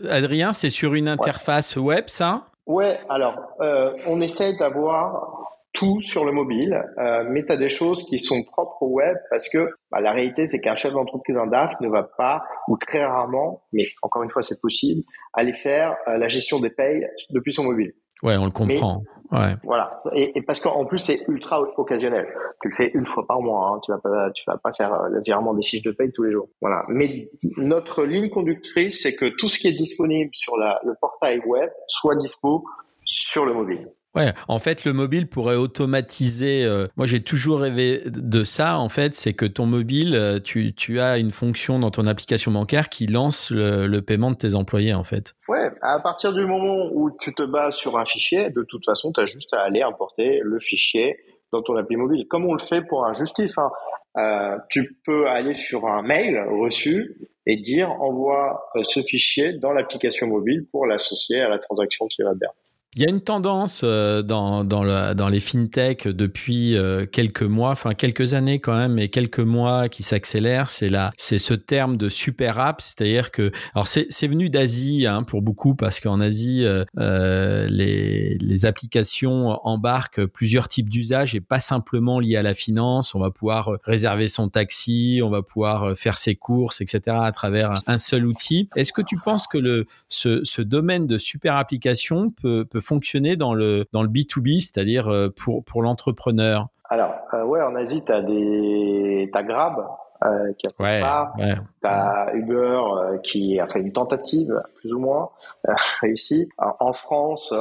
Adrien, c'est sur une interface web, ça? Ouais, alors, euh, on essaye d'avoir tout sur le mobile, euh, mais tu as des choses qui sont propres au web parce que bah, la réalité, c'est qu'un chef d'entreprise, un DAF, ne va pas, ou très rarement, mais encore une fois, c'est possible, aller faire euh, la gestion des payes depuis son mobile. Ouais, on le comprend. ouais. Voilà. Et, et parce qu'en plus c'est ultra occasionnel. Tu le fais une fois par mois. Hein. Tu vas pas, tu vas pas faire euh, le virement des fiches de paye tous les jours. Voilà. Mais notre ligne conductrice, c'est que tout ce qui est disponible sur la, le portail web soit dispo sur le mobile. Ouais, en fait, le mobile pourrait automatiser. Euh, moi, j'ai toujours rêvé de ça. En fait, c'est que ton mobile, euh, tu, tu, as une fonction dans ton application bancaire qui lance le, paiement de tes employés, en fait. Ouais, à partir du moment où tu te bases sur un fichier, de toute façon, tu as juste à aller importer le fichier dans ton appli mobile, comme on le fait pour un justif. Hein. Euh, tu peux aller sur un mail reçu et dire envoie ce fichier dans l'application mobile pour l'associer à la transaction qui va bien. Il y a une tendance euh, dans, dans, dans les fintech depuis euh, quelques mois, enfin quelques années quand même, et quelques mois qui s'accélère. C'est là, c'est ce terme de super app, c'est-à-dire que, alors c'est, c'est venu d'Asie hein, pour beaucoup parce qu'en Asie, euh, les, les applications embarquent plusieurs types d'usages et pas simplement liés à la finance. On va pouvoir réserver son taxi, on va pouvoir faire ses courses, etc. à travers un seul outil. Est-ce que tu penses que le ce, ce domaine de super application peut fonctionner dans le, dans le B2B, c'est-à-dire euh, pour, pour l'entrepreneur Alors, euh, ouais, en Asie, tu as, des... as Grab euh, qui a fait ça. Ouais. Tu as Uber qui a fait une tentative, plus ou moins, réussi. En France,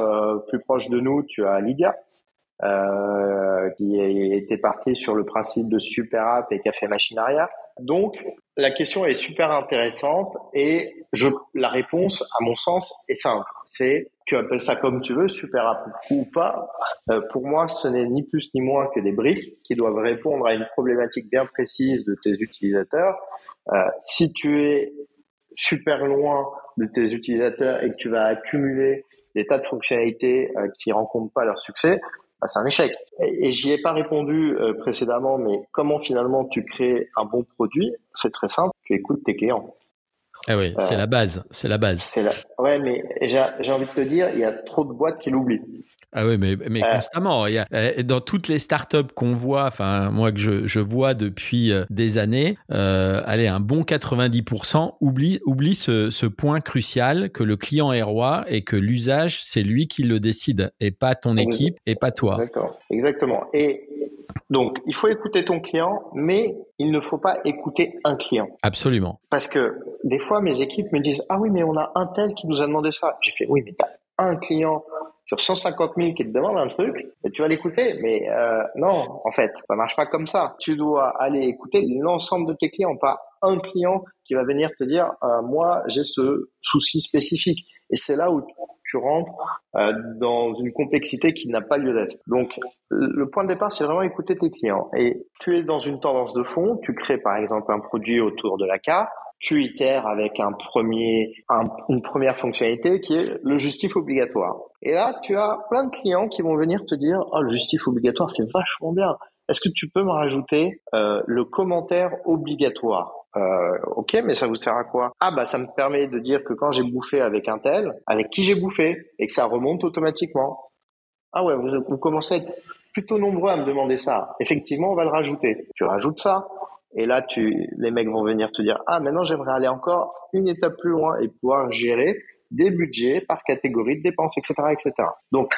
plus proche de nous, tu as Lydia. qui était parti sur le principe de super app et qui a fait machine arrière. Donc, la question est super intéressante et je, la réponse, à mon sens, est simple. C'est, tu appelles ça comme tu veux, super app ou pas. Euh, pour moi, ce n'est ni plus ni moins que des briques qui doivent répondre à une problématique bien précise de tes utilisateurs. Euh, si tu es super loin de tes utilisateurs et que tu vas accumuler des tas de fonctionnalités euh, qui rencontrent pas leur succès, bah, c'est un échec. Et, et j'y ai pas répondu euh, précédemment, mais comment finalement tu crées un bon produit C'est très simple, tu écoutes tes clients. Ah oui, c'est la base, c'est la base. La... Ouais, mais j'ai envie de te dire, il y a trop de boîtes qui l'oublient. Ah oui, mais, mais euh. constamment. Il y a, euh, dans toutes les startups qu'on voit, enfin moi que je, je vois depuis euh, des années, euh, allez, un bon 90% oublie, oublie ce, ce point crucial que le client est roi et que l'usage, c'est lui qui le décide et pas ton équipe et pas toi. Exactement. Exactement. Et donc, il faut écouter ton client, mais il ne faut pas écouter un client. Absolument. Parce que des fois, mes équipes me disent, ah oui, mais on a un tel qui nous a demandé ça. J'ai fait, oui, mais t'as un client sur 150 000 qui te demande un truc, et tu vas l'écouter. Mais euh, non, en fait, ça marche pas comme ça. Tu dois aller écouter l'ensemble de tes clients, pas un client qui va venir te dire, euh, moi, j'ai ce souci spécifique. Et c'est là où rentres euh, dans une complexité qui n'a pas lieu d'être. Donc, le point de départ, c'est vraiment écouter tes clients. Et tu es dans une tendance de fond, tu crées par exemple un produit autour de la carte, tu itères avec un premier, une première fonctionnalité qui est le justif obligatoire. Et là, tu as plein de clients qui vont venir te dire, oh, le justif obligatoire, c'est vachement bien. Est-ce que tu peux me rajouter euh, le commentaire obligatoire? Euh, ok, mais ça vous sert à quoi? Ah bah ça me permet de dire que quand j'ai bouffé avec un tel, avec qui j'ai bouffé, et que ça remonte automatiquement. Ah ouais, vous, vous commencez à être plutôt nombreux à me demander ça. Effectivement, on va le rajouter. Tu rajoutes ça, et là, tu, les mecs vont venir te dire, ah, maintenant, j'aimerais aller encore une étape plus loin et pouvoir gérer des budgets par catégorie de dépenses, etc., etc. Donc,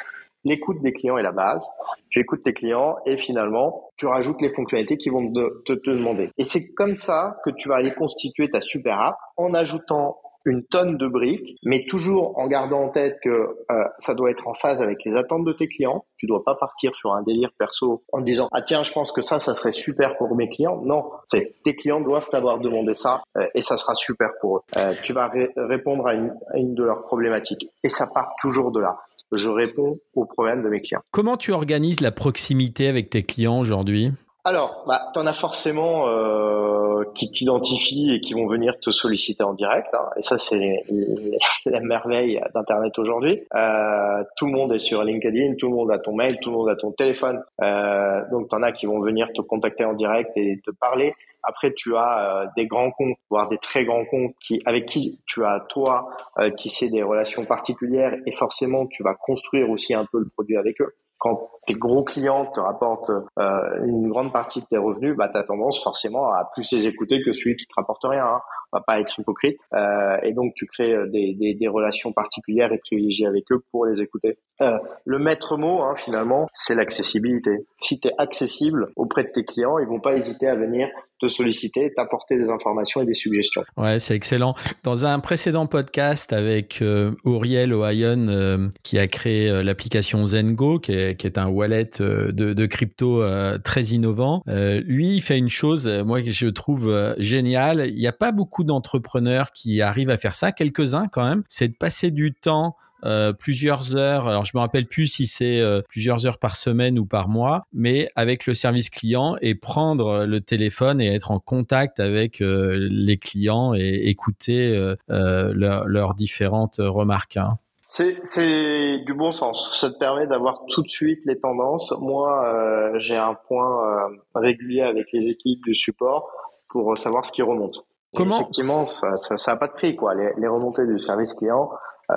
l'écoute des clients est la base. Tu écoutes tes clients et finalement, tu rajoutes les fonctionnalités qui vont te, te demander. Et c'est comme ça que tu vas aller constituer ta super app en ajoutant une tonne de briques, mais toujours en gardant en tête que euh, ça doit être en phase avec les attentes de tes clients. Tu dois pas partir sur un délire perso en disant ah tiens je pense que ça ça serait super pour mes clients. Non, c'est tes clients doivent t'avoir demandé ça euh, et ça sera super pour eux. Euh, tu vas répondre à une, à une de leurs problématiques et ça part toujours de là. Je réponds aux problèmes de mes clients. Comment tu organises la proximité avec tes clients aujourd'hui? Alors, bah, tu en as forcément euh, qui t'identifient et qui vont venir te solliciter en direct. Hein. Et ça, c'est la merveille d'Internet aujourd'hui. Euh, tout le monde est sur LinkedIn, tout le monde a ton mail, tout le monde a ton téléphone. Euh, donc, tu en as qui vont venir te contacter en direct et te parler. Après, tu as euh, des grands comptes, voire des très grands comptes qui, avec qui tu as toi euh, qui sais des relations particulières et forcément tu vas construire aussi un peu le produit avec eux quand tes gros clients te rapportent euh, une grande partie de tes revenus, bah, tu as tendance forcément à plus les écouter que celui qui te rapporte rien. Hein. Va pas être hypocrite. Euh, et donc, tu crées euh, des, des, des, relations particulières et privilégiées avec eux pour les écouter. Euh, le maître mot, hein, finalement, c'est l'accessibilité. Si tu es accessible auprès de tes clients, ils vont pas hésiter à venir te solliciter, t'apporter des informations et des suggestions. Ouais, c'est excellent. Dans un précédent podcast avec euh, Auriel Ohayon, euh, qui a créé euh, l'application Zengo, qui est, qui est, un wallet de, de crypto très innovant, lui, il fait une chose, moi, que je trouve géniale. Il n'y a pas beaucoup d'entrepreneurs qui arrivent à faire ça, quelques-uns quand même, c'est de passer du temps euh, plusieurs heures. Alors je me rappelle plus si c'est euh, plusieurs heures par semaine ou par mois, mais avec le service client et prendre le téléphone et être en contact avec euh, les clients et écouter leurs différentes remarques. Hein. C'est du bon sens. Ça te permet d'avoir tout de suite les tendances. Moi, j'ai un point régulier avec les équipes du support pour savoir ce qui remonte. Comment Effectivement, ça n'a ça, pas de prix. quoi. Les, remontées du service client,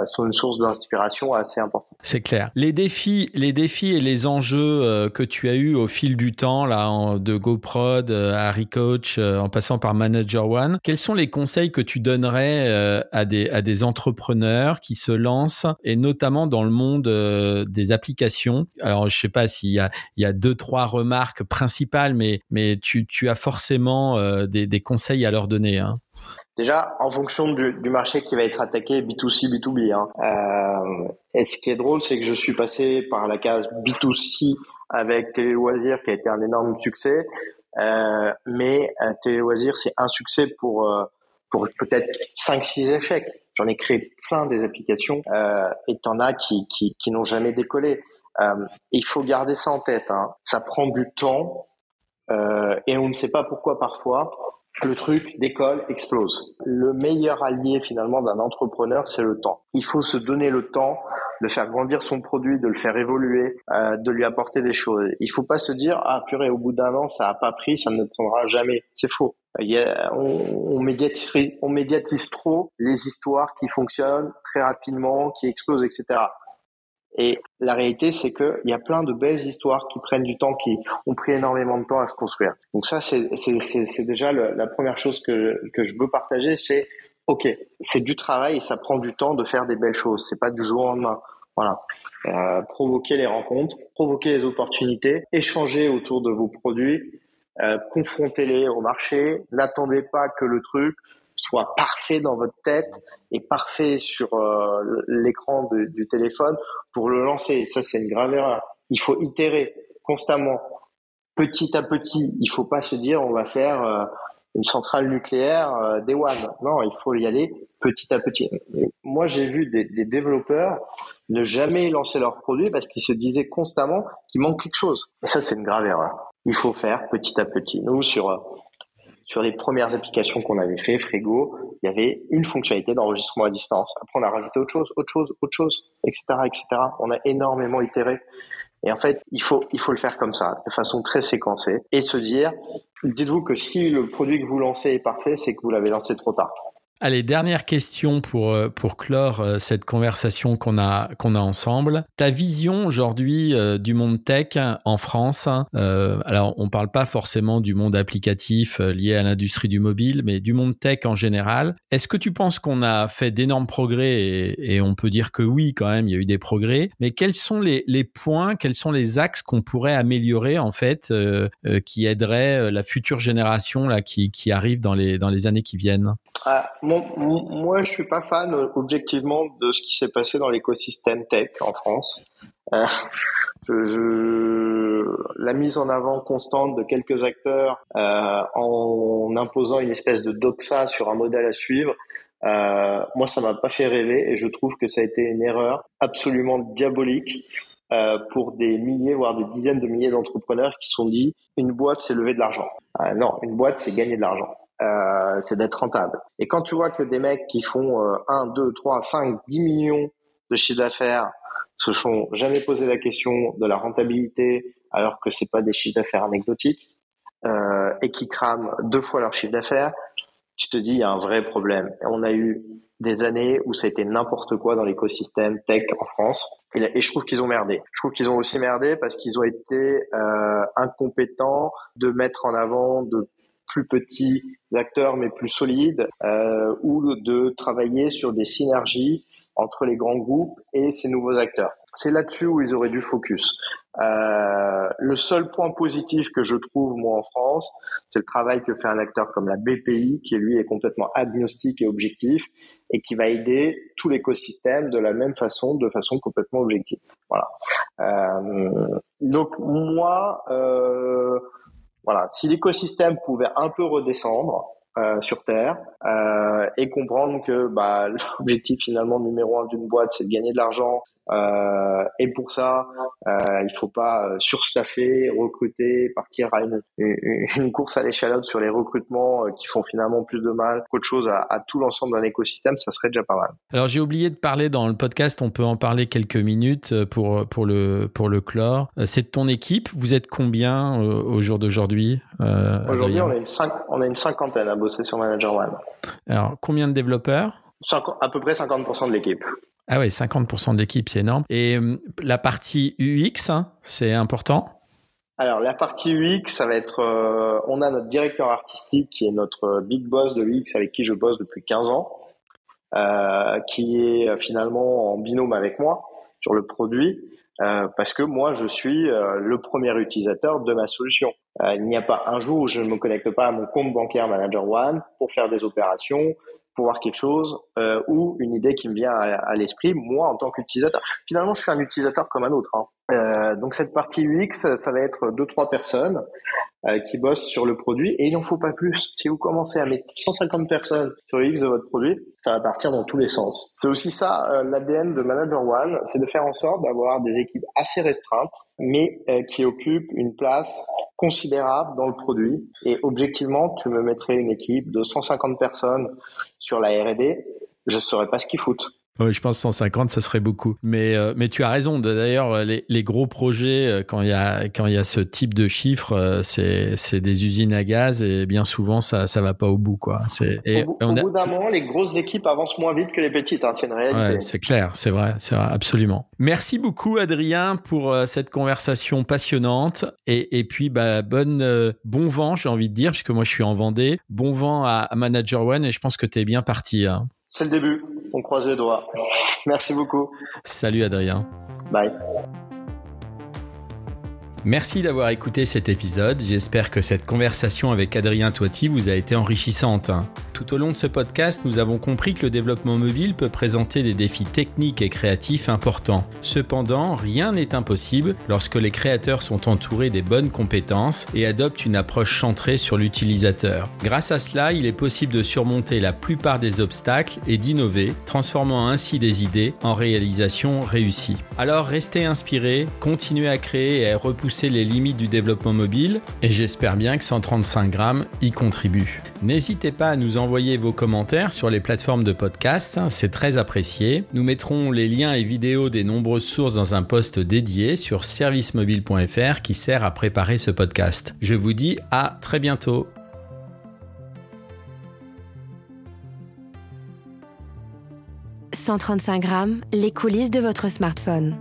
sont une source d'inspiration assez importante. C'est clair. Les défis, les défis et les enjeux euh, que tu as eu au fil du temps, là, de GoProd euh, à Recoach, en passant par Manager One, quels sont les conseils que tu donnerais à des à des entrepreneurs qui se lancent et notamment dans le monde des applications? Alors, je sais pas s'il y a il y a deux trois remarques principales, mais mais tu tu as forcément des des conseils à leur donner. Hein. Déjà, en fonction du, du, marché qui va être attaqué, B2C, B2B. Hein. Euh, et ce qui est drôle, c'est que je suis passé par la case B2C avec Télé Loisirs, qui a été un énorme succès. Euh, mais euh, c'est un succès pour euh, pour peut-être 5-6 échecs. J'en ai créé plein des applications euh, et t'en as qui, qui, qui n'ont jamais décollé. Euh, il faut garder ça en tête. Hein. Ça prend du temps et on ne sait pas pourquoi parfois le truc décolle, explose. Le meilleur allié finalement d'un entrepreneur, c'est le temps. Il faut se donner le temps de faire grandir son produit, de le faire évoluer, euh, de lui apporter des choses. Il faut pas se dire ah purée au bout d'un an ça a pas pris, ça ne prendra jamais. C'est faux. On médiatise trop les histoires qui fonctionnent très rapidement, qui explosent, etc. Et la réalité, c'est qu'il y a plein de belles histoires qui prennent du temps, qui ont pris énormément de temps à se construire. Donc ça, c'est déjà la première chose que, que je veux partager, c'est ok, c'est du travail et ça prend du temps de faire des belles choses. C'est pas du jour au lendemain. Voilà. Euh, provoquer les rencontres, provoquer les opportunités, échanger autour de vos produits, euh, confrontez-les au marché. N'attendez pas que le truc soit parfait dans votre tête et parfait sur euh, l'écran du téléphone pour le lancer. Ça, c'est une grave erreur. Il faut itérer constamment, petit à petit. Il faut pas se dire on va faire euh, une centrale nucléaire euh, des One. Non, il faut y aller petit à petit. Moi, j'ai vu des, développeurs ne jamais lancer leurs produits parce qu'ils se disaient constamment qu'il manque quelque chose. Ça, c'est une grave erreur. Il faut faire petit à petit. Nous, sur sur les premières applications qu'on avait fait, Frigo, il y avait une fonctionnalité d'enregistrement à distance. Après, on a rajouté autre chose, autre chose, autre chose, etc., etc. On a énormément itéré. Et en fait, il faut, il faut le faire comme ça, de façon très séquencée, et se dire, dites-vous que si le produit que vous lancez est parfait, c'est que vous l'avez lancé trop tard. Allez, dernière question pour, euh, pour clore euh, cette conversation qu'on a, qu'on a ensemble. Ta vision aujourd'hui euh, du monde tech en France, euh, alors on parle pas forcément du monde applicatif lié à l'industrie du mobile, mais du monde tech en général. Est-ce que tu penses qu'on a fait d'énormes progrès et, et, on peut dire que oui quand même, il y a eu des progrès, mais quels sont les, les points, quels sont les axes qu'on pourrait améliorer en fait qui aideraient la future génération là, qui, qui arrive dans les, dans les années qui viennent? Ah, moi, je suis pas fan objectivement de ce qui s'est passé dans l'écosystème tech en France. Euh, je, la mise en avant constante de quelques acteurs euh, en imposant une espèce de doxa sur un modèle à suivre, euh, moi, ça m'a pas fait rêver et je trouve que ça a été une erreur absolument diabolique euh, pour des milliers, voire des dizaines de milliers d'entrepreneurs qui sont dit une boîte, c'est lever de l'argent. Euh, non, une boîte, c'est gagner de l'argent euh, c'est d'être rentable. Et quand tu vois que des mecs qui font euh, 1, 2, 3, 5, 10 millions de chiffre d'affaires se sont jamais posé la question de la rentabilité alors que c'est pas des chiffres d'affaires anecdotiques euh, et qui crament deux fois leur chiffre d'affaires, tu te dis il y a un vrai problème. Et on a eu des années où ça a été n'importe quoi dans l'écosystème tech en France. Et, je trouve qu'ils ont merdé. Je trouve qu'ils ont aussi merdé parce qu'ils ont été euh, incompétents de mettre en avant de plus petits acteurs mais plus solides, euh, ou de travailler sur des synergies entre les grands groupes et ces nouveaux acteurs. C'est là-dessus où ils auraient dû focus. Euh, le seul point positif que je trouve moi en France, c'est le travail que fait un acteur comme la BPI, qui lui est complètement agnostique et objectif, et qui va aider tout l'écosystème de la même façon, de façon complètement objective. Voilà. Euh, donc moi, euh, voilà, si l'écosystème pouvait un peu redescendre, euh, sur Terre euh, et comprendre que bah, l'objectif finalement numéro un d'une boîte, c'est de gagner de l'argent. Euh, et pour ça, euh, il faut pas euh, surstaffer, recruter, partir à une, une course à l'échalote sur les recrutements qui font finalement plus de mal qu'autre chose à, à tout l'ensemble d'un écosystème, ça serait déjà pas mal. Alors j'ai oublié de parler dans le podcast, on peut en parler quelques minutes pour pour le pour le clore. C'est de ton équipe. Vous êtes combien au jour d'aujourd'hui Aujourd'hui, on, on a une cinquantaine à bosser sur Manager One. Alors, combien de développeurs? À peu près 50% de l'équipe. Ah oui, 50% de l'équipe, c'est énorme. Et euh, la partie UX, hein, c'est important? Alors la partie UX, ça va être, euh, on a notre directeur artistique qui est notre big boss de UX avec qui je bosse depuis 15 ans, euh, qui est finalement en binôme avec moi sur le produit. Euh, parce que moi, je suis euh, le premier utilisateur de ma solution. Euh, il n'y a pas un jour où je ne me connecte pas à mon compte bancaire Manager One pour faire des opérations, pour voir quelque chose ou une idée qui me vient à, l'esprit, moi, en tant qu'utilisateur. Finalement, je suis un utilisateur comme un autre. Hein. Donc cette partie UX, ça va être deux, trois personnes euh, qui bossent sur le produit et il n'en faut pas plus. Si vous commencez à mettre 150 personnes sur X de votre produit, ça va partir dans tous les sens. C'est aussi ça euh, l'ADN de Manager One, c'est de faire en sorte d'avoir des équipes assez restreintes, mais euh, qui occupent une place considérable dans le produit. Et objectivement, tu me mettrais une équipe de 150 personnes sur la R&D, je ne saurais pas ce qu'ils foutent. Oui, je pense 150, ça serait beaucoup. Mais, euh, mais tu as raison. D'ailleurs, les, les, gros projets, euh, quand il y a, quand il y a ce type de chiffres, euh, c'est, c'est des usines à gaz et bien souvent, ça, ça va pas au bout, quoi. C'est, et au, on bout d'un moment, les grosses équipes avancent moins vite que les petites. Hein, c'est une réalité. Ouais, c'est clair, c'est vrai, c'est vrai, absolument. Merci beaucoup, Adrien, pour cette conversation passionnante. Et, et puis, bah, bonne, bon vent, j'ai envie de dire, puisque moi, je suis en Vendée. Bon vent à, Manager One et je pense que tu es bien parti. Hein. C'est le début. On croise les doigts. Merci beaucoup. Salut Adrien. Bye. Merci d'avoir écouté cet épisode. J'espère que cette conversation avec Adrien Toiti vous a été enrichissante. Tout au long de ce podcast, nous avons compris que le développement mobile peut présenter des défis techniques et créatifs importants. Cependant, rien n'est impossible lorsque les créateurs sont entourés des bonnes compétences et adoptent une approche centrée sur l'utilisateur. Grâce à cela, il est possible de surmonter la plupart des obstacles et d'innover, transformant ainsi des idées en réalisations réussies. Alors restez inspirés, continuez à créer et à repousser les limites du développement mobile et j'espère bien que 135 grammes y contribue. N'hésitez pas à nous envoyer vos commentaires sur les plateformes de podcast, c'est très apprécié. Nous mettrons les liens et vidéos des nombreuses sources dans un post dédié sur servicemobile.fr qui sert à préparer ce podcast. Je vous dis à très bientôt. « 135 grammes, les coulisses de votre smartphone.